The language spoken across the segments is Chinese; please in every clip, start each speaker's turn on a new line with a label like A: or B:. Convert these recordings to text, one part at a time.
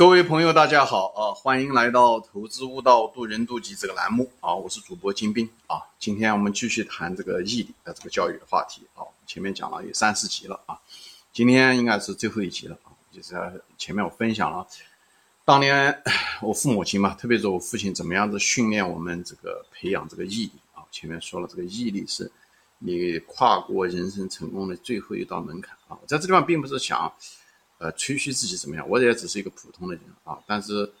A: 各位朋友，大家好啊！欢迎来到投资悟道渡人渡己这个栏目啊！我是主播金兵啊！今天我们继续谈这个毅力的这个教育的话题啊！前面讲了有三四集了啊，今天应该是最后一集了啊！就是前面我分享了当年我父母亲嘛，特别是我父亲怎么样子训练我们这个培养这个毅力啊！前面说了，这个毅力是你跨过人生成功的最后一道门槛啊！我在这地方并不是想。呃，吹嘘自己怎么样？我也只是一个普通的人啊。但是，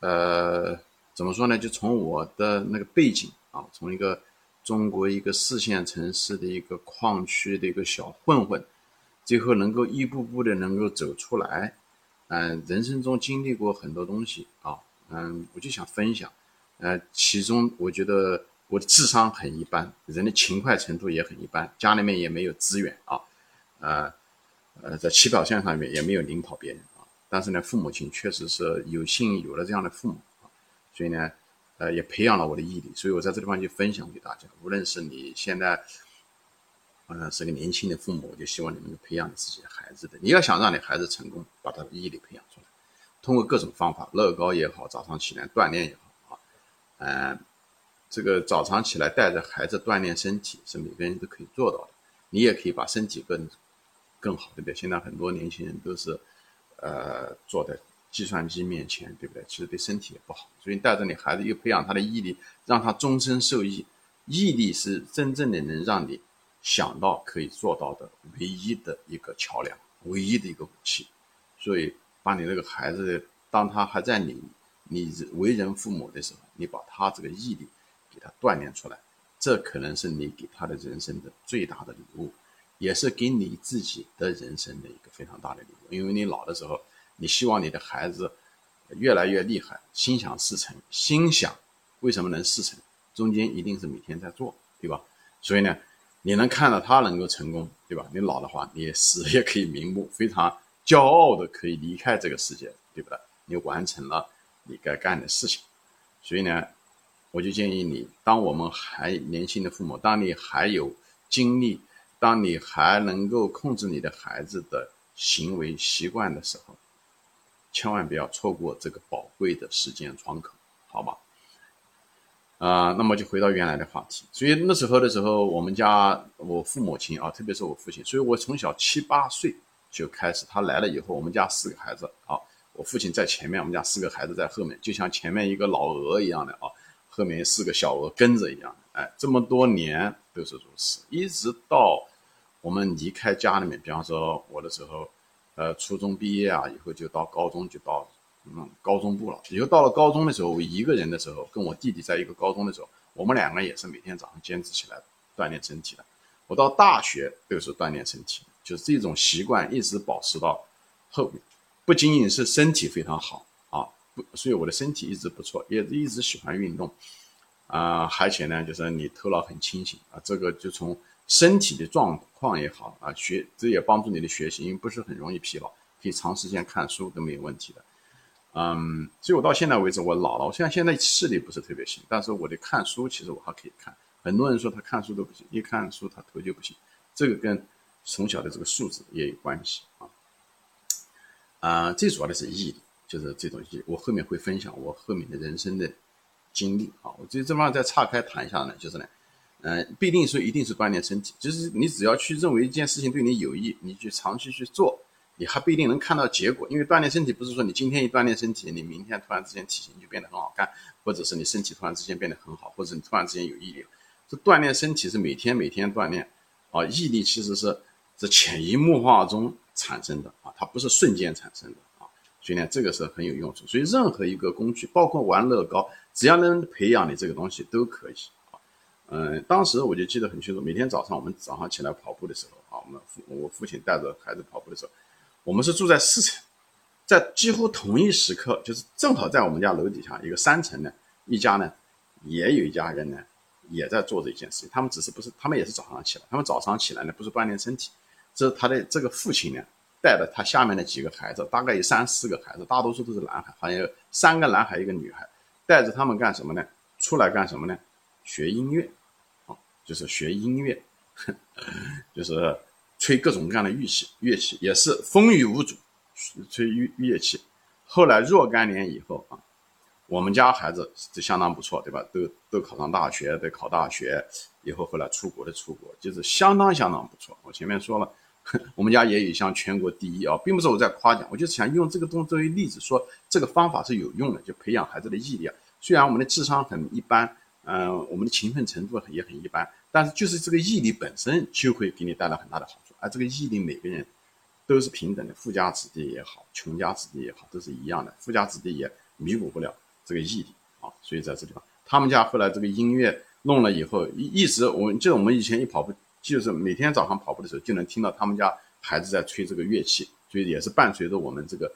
A: 呃，怎么说呢？就从我的那个背景啊，从一个中国一个四线城市的一个矿区的一个小混混，最后能够一步步的能够走出来，嗯，人生中经历过很多东西啊，嗯，我就想分享。呃，其中我觉得我的智商很一般，人的勤快程度也很一般，家里面也没有资源啊，呃。呃，在起跑线上面也没有领跑别人啊，但是呢，父母亲确实是有幸有了这样的父母啊，所以呢，呃，也培养了我的毅力，所以我在这地方就分享给大家。无论是你现在，呃，是个年轻的父母，我就希望你能够培养你自己的孩子的。你要想让你孩子成功，把他的毅力培养出来，通过各种方法，乐高也好，早上起来锻炼也好啊，嗯，这个早上起来带着孩子锻炼身体是每个人都可以做到的，你也可以把身体跟。更好，对不对？现在很多年轻人都是，呃，坐在计算机面前，对不对？其实对身体也不好。所以带着你孩子，又培养他的毅力，让他终身受益。毅力是真正的能让你想到可以做到的唯一的一个桥梁，唯一的一个武器。所以，把你那个孩子，当他还在你你为人父母的时候，你把他这个毅力给他锻炼出来，这可能是你给他的人生的最大的礼物。也是给你自己的人生的一个非常大的礼物，因为你老的时候，你希望你的孩子越来越厉害，心想事成。心想为什么能事成？中间一定是每天在做，对吧？所以呢，你能看到他能够成功，对吧？你老的话，你死也可以瞑目，非常骄傲的可以离开这个世界，对不对？你完成了你该干的事情。所以呢，我就建议你，当我们还年轻的父母，当你还有精力。当你还能够控制你的孩子的行为习惯的时候，千万不要错过这个宝贵的时间窗口，好吧？啊，那么就回到原来的话题。所以那时候的时候，我们家我父母亲啊，特别是我父亲，所以我从小七八岁就开始，他来了以后，我们家四个孩子啊，我父亲在前面，我们家四个孩子在后面，就像前面一个老鹅一样的啊，后面四个小鹅跟着一样的，哎，这么多年都是如此，一直到。我们离开家里面，比方说我的时候，呃，初中毕业啊，以后就到高中，就到嗯高中部了。以后到了高中的时候，我一个人的时候，跟我弟弟在一个高中的时候，我们两个也是每天早上坚持起来锻炼身体的。我到大学都是锻炼身体，就是这种习惯一直保持到后面。不仅仅是身体非常好啊，不，所以我的身体一直不错，也一直喜欢运动啊，而且呢，就是你头脑很清醒啊，这个就从。身体的状况也好啊，学这也帮助你的学习，因为不是很容易疲劳，可以长时间看书都没有问题的。嗯，所以我到现在为止，我老了，我现在现在视力不是特别行，但是我的看书其实我还可以看。很多人说他看书都不行，一看书他头就不行，这个跟从小的这个素质也有关系啊。啊，最主要的是毅力，就是这种毅。我后面会分享我后面的人生的经历啊，我这这方再岔开谈一下呢，就是呢。嗯，不一定说一定是锻炼身体，就是你只要去认为一件事情对你有益，你去长期去做，你还不一定能看到结果。因为锻炼身体不是说你今天一锻炼身体，你明天突然之间体型就变得很好看，或者是你身体突然之间变得很好，或者你突然之间有毅力。这锻炼身体是每天每天锻炼，啊，毅力其实是这潜移默化中产生的啊，它不是瞬间产生的啊，所以呢，这个是很有用处。所以任何一个工具，包括玩乐高，只要能培养你这个东西都可以。嗯，当时我就记得很清楚，每天早上我们早上起来跑步的时候啊，我们父我父亲带着孩子跑步的时候，我们是住在四层，在几乎同一时刻，就是正好在我们家楼底下一个三层呢，一家呢，也有一家人呢，也在做这一件事情。他们只是不是，他们也是早上起来，他们早上起来呢，不是锻炼身体，这是他的这个父亲呢，带着他下面的几个孩子，大概有三四个孩子，大多数都是男孩，好像有三个男孩一个女孩，带着他们干什么呢？出来干什么呢？学音乐。就是学音乐，就是吹各种各样的乐器，乐器也是风雨无阻，吹乐乐器，后来若干年以后啊，我们家孩子就相当不错，对吧？都都考上大学，得考大学，以后后来出国的出国，就是相当相当不错。我前面说了，我们家也有一项全国第一啊，并不是我在夸奖，我就是想用这个东作为例子，说这个方法是有用的，就培养孩子的毅力啊。虽然我们的智商很一般，嗯，我们的勤奋程度也很一般，但是就是这个毅力本身就会给你带来很大的好处。而这个毅力，每个人都是平等的，富家子弟也好，穷家子弟也好，都是一样的。富家子弟也弥补不了这个毅力啊。所以在这地方，他们家后来这个音乐弄了以后，一一直我记得我们以前一跑步，就是每天早上跑步的时候，就能听到他们家孩子在吹这个乐器，所以也是伴随着我们这个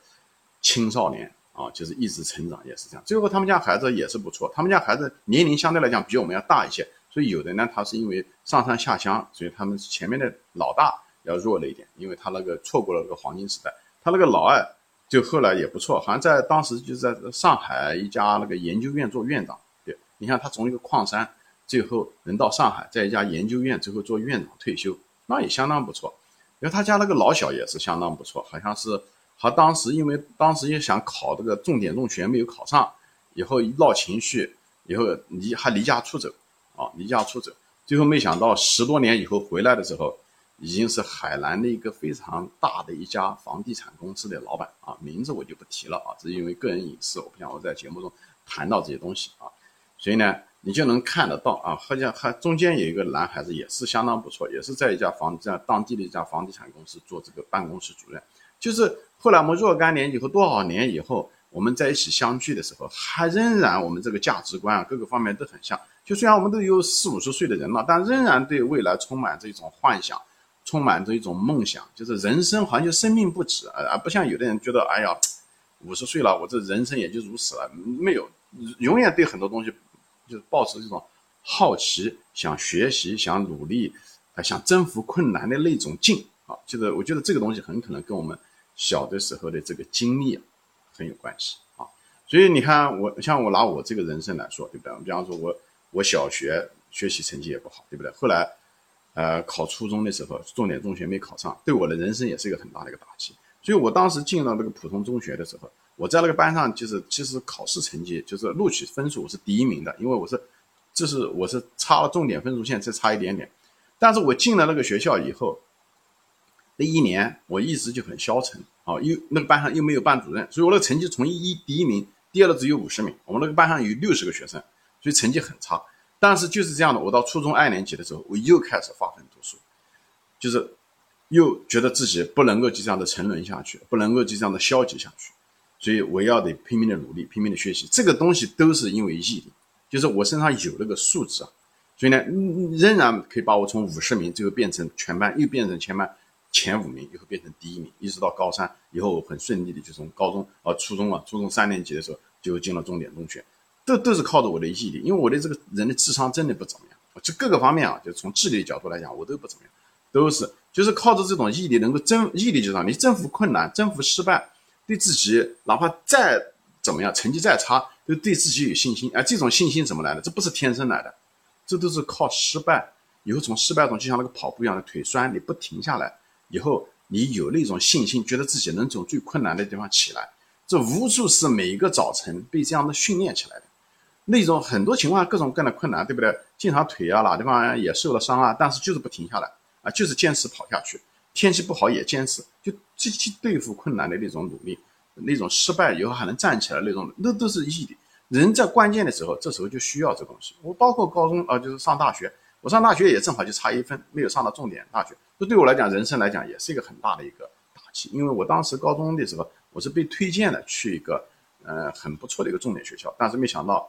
A: 青少年。啊，就是一直成长也是这样。最后他们家孩子也是不错，他们家孩子年龄相对来讲比我们要大一些，所以有的呢，他是因为上山下乡，所以他们前面的老大要弱了一点，因为他那个错过了那个黄金时代。他那个老二就后来也不错，好像在当时就是在上海一家那个研究院做院长。对，你看他从一个矿山，最后能到上海，在一家研究院最后做院长退休，那也相当不错。因为他家那个老小也是相当不错，好像是。他当时因为当时也想考这个重点中学没有考上，以后一闹情绪，以后离还离家出走，啊，离家出走，最后没想到十多年以后回来的时候，已经是海南的一个非常大的一家房地产公司的老板啊，名字我就不提了啊，只因为个人隐私，我不想我在节目中谈到这些东西啊，所以呢，你就能看得到啊，好像还中间有一个男孩子也是相当不错，也是在一家房在当地的一家房地产公司做这个办公室主任，就是。后来我们若干年以后，多少年以后，我们在一起相聚的时候，还仍然我们这个价值观啊，各个方面都很像。就虽然我们都有四五十岁的人了，但仍然对未来充满着一种幻想，充满着一种梦想。就是人生好像就生命不止啊，不像有的人觉得，哎呀，五十岁了，我这人生也就如此了。没有，永远对很多东西就是保持这种好奇、想学习、想努力、啊想征服困难的那种劲啊。就是我觉得这个东西很可能跟我们。小的时候的这个经历很有关系啊，所以你看我像我拿我这个人生来说，对不对？比方说我我小学学习成绩也不好，对不对？后来呃考初中的时候，重点中学没考上，对我的人生也是一个很大的一个打击。所以我当时进了那个普通中学的时候，我在那个班上就是其实考试成绩就是录取分数我是第一名的，因为我是这是我是差了重点分数线再差一点点，但是我进了那个学校以后。那一年我一直就很消沉啊，又那个班上又没有班主任，所以我那个成绩从一第一名跌了只有五十名。我们那个班上有六十个学生，所以成绩很差。但是就是这样的，我到初中二年级的时候，我又开始发奋读书，就是又觉得自己不能够就这样的沉沦下去，不能够就这样的消极下去，所以我要得拼命的努力，拼命的学习。这个东西都是因为毅力，就是我身上有那个素质啊，所以呢，仍然可以把我从五十名最后变成全班，又变成全班。前五名以后变成第一名，一直到高三以后很顺利的就从高中啊初中啊初中三年级的时候就进了重点中学，都都是靠着我的毅力，因为我的这个人的智商真的不怎么样，就各个方面啊，就从智力角度来讲我都不怎么样，都是就是靠着这种毅力能够征毅力就让你征服困难，征服失败，对自己哪怕再怎么样成绩再差，都对自己有信心。而这种信心怎么来的？这不是天生来的，这都是靠失败以后从失败中就像那个跑步一样的腿酸，你不停下来。以后你有那种信心，觉得自己能从最困难的地方起来，这无数是每一个早晨被这样的训练起来的。那种很多情况各种各样的困难，对不对？经常腿啊哪地方也受了伤啊，但是就是不停下来啊，就是坚持跑下去。天气不好也坚持，就积极对付困难的那种努力，那种失败以后还能站起来那种，那都是毅力。人在关键的时候，这时候就需要这东西。我包括高中啊，就是上大学。我上大学也正好就差一分，没有上到重点大学。这对我来讲，人生来讲也是一个很大的一个打击。因为我当时高中的时候，我是被推荐的去一个呃很不错的一个重点学校，但是没想到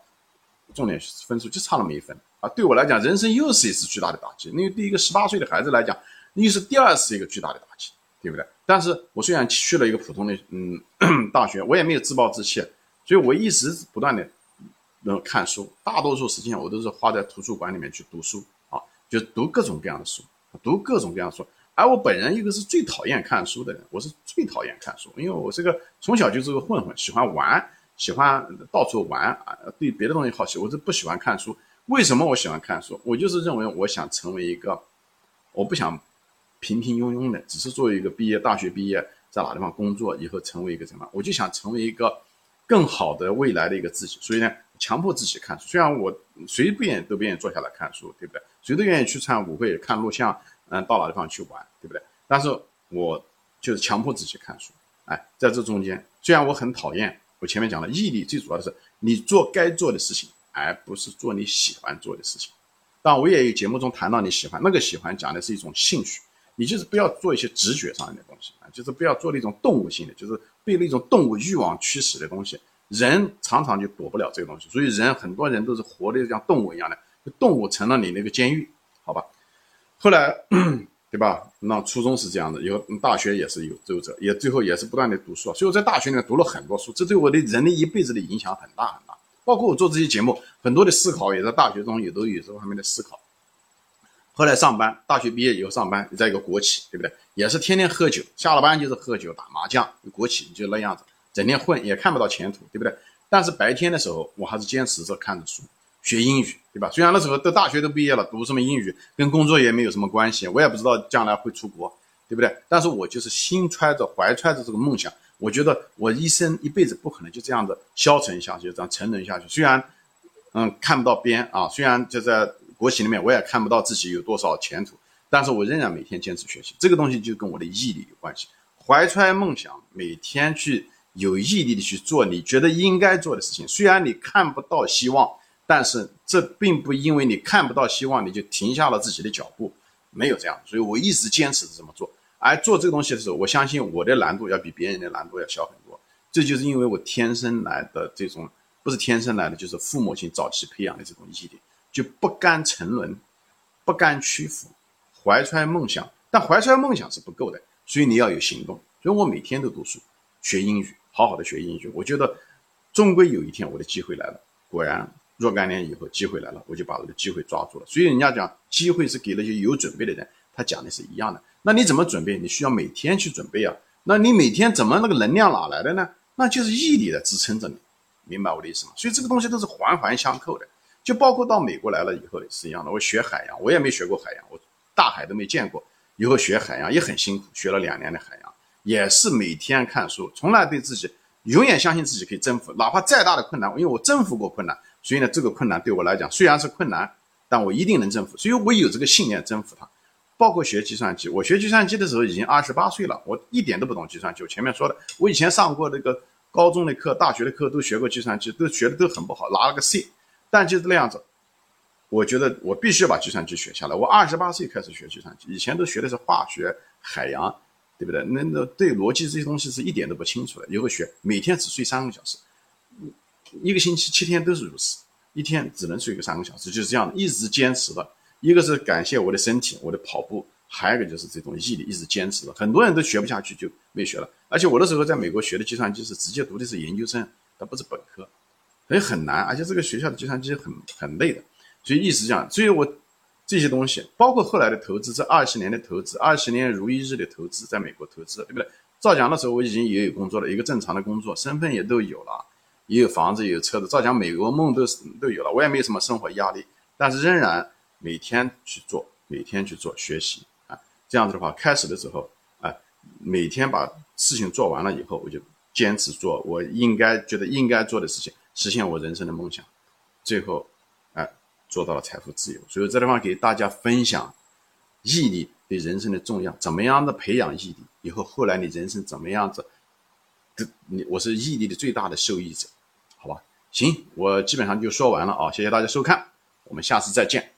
A: 重点分数就差那么一分啊！对我来讲，人生又是一次巨大的打击。因为对一个十八岁的孩子来讲，又是第二次一个巨大的打击，对不对？但是我虽然去了一个普通的嗯大学，我也没有自暴自弃，所以我一直不断的能看书，大多数时间我都是花在图书馆里面去读书。就读各种各样的书，读各种各样的书。而我本人一个是最讨厌看书的人，我是最讨厌看书，因为我这个从小就是个混混，喜欢玩，喜欢到处玩啊，对别的东西好奇，我是不喜欢看书。为什么我喜欢看书？我就是认为我想成为一个，我不想平平庸庸的，只是作为一个毕业大学毕业，在哪地方工作，以后成为一个什么？我就想成为一个更好的未来的一个自己。所以呢，强迫自己看书。虽然我谁不愿意都不愿意坐下来看书，对不对？谁都愿意去参舞会、看录像，嗯，到哪地方去玩，对不对？但是我就是强迫自己看书。哎，在这中间，虽然我很讨厌，我前面讲了，毅力最主要的是你做该做的事情，而不是做你喜欢做的事情。但，我也有节目中谈到你喜欢那个喜欢，讲的是一种兴趣。你就是不要做一些直觉上的东西啊，就是不要做那种动物性的，就是被那种动物欲望驱使的东西。人常常就躲不了这个东西，所以人很多人都是活的像动物一样的，动物成了你那个监狱，好吧？后来。对吧？那初中是这样的，以后大学也是有周折，也最后也是不断的读书，所以我在大学里面读了很多书，这对我的人的一辈子的影响很大很大。包括我做这些节目，很多的思考也在大学中也都有这方面的思考。后来上班，大学毕业以后上班，你在一个国企，对不对？也是天天喝酒，下了班就是喝酒打麻将，国企就那样子，整天混也看不到前途，对不对？但是白天的时候，我还是坚持着看着书。学英语，对吧？虽然那时候都大学都毕业了，读什么英语跟工作也没有什么关系，我也不知道将来会出国，对不对？但是我就是心揣着、怀揣着这个梦想，我觉得我一生一辈子不可能就这样子消沉下去，这样沉沦下去。虽然，嗯，看不到边啊，虽然就在国企里面，我也看不到自己有多少前途，但是我仍然每天坚持学习。这个东西就跟我的毅力有关系，怀揣梦想，每天去有毅力的去做你觉得应该做的事情，虽然你看不到希望。但是这并不因为你看不到希望，你就停下了自己的脚步，没有这样，所以我一直坚持着这么做。而做这个东西的时候，我相信我的难度要比别人的难度要小很多。这就是因为我天生来的这种，不是天生来的，就是父母亲早期培养的这种毅力，就不甘沉沦，不甘屈服，怀揣梦想。但怀揣梦想是不够的，所以你要有行动。所以我每天都读书，学英语，好好的学英语。我觉得，终归有一天我的机会来了。果然。若干年以后，机会来了，我就把这个机会抓住了。所以人家讲，机会是给那些有准备的人。他讲的是一样的。那你怎么准备？你需要每天去准备啊。那你每天怎么那个能量哪来的呢？那就是毅力的支撑着你，明白我的意思吗？所以这个东西都是环环相扣的。就包括到美国来了以后也是一样的。我学海洋，我也没学过海洋，我大海都没见过。以后学海洋也很辛苦，学了两年的海洋，也是每天看书，从来对自己永远相信自己可以征服，哪怕再大的困难，因为我征服过困难。所以呢，这个困难对我来讲虽然是困难，但我一定能征服。所以我有这个信念征服它。包括学计算机，我学计算机的时候已经二十八岁了，我一点都不懂计算机。我前面说的，我以前上过那个高中的课、大学的课都学过计算机，都学的都很不好，拿了个 C。但就是那样子，我觉得我必须要把计算机学下来。我二十八岁开始学计算机，以前都学的是化学、海洋，对不对？那那对逻辑这些东西是一点都不清楚的。以后学，每天只睡三个小时。一个星期七天都是如此，一天只能睡个三个小时，就是这样的，一直坚持的。一个是感谢我的身体，我的跑步，还有一个就是这种毅力，一直坚持的。很多人都学不下去就没学了。而且我那时候在美国学的计算机是直接读的是研究生，它不是本科，所以很难。而且这个学校的计算机很很累的，所以一直这样。所以我这些东西，包括后来的投资，这二十年的投资，二十年如一日的投资，在美国投资，对不对？照讲那时候我已经也有工作了，一个正常的工作，身份也都有了。也有房子，也有车子，照讲美国梦都都有了，我也没有什么生活压力，但是仍然每天去做，每天去做学习啊，这样子的话，开始的时候啊，每天把事情做完了以后，我就坚持做我应该觉得应该做的事情，实现我人生的梦想，最后哎做到了财富自由。所以这地方给大家分享毅力对人生的重要，怎么样的培养毅力，以后后来你人生怎么样子，你我是毅力的最大的受益者。好吧，行，我基本上就说完了啊，谢谢大家收看，我们下次再见。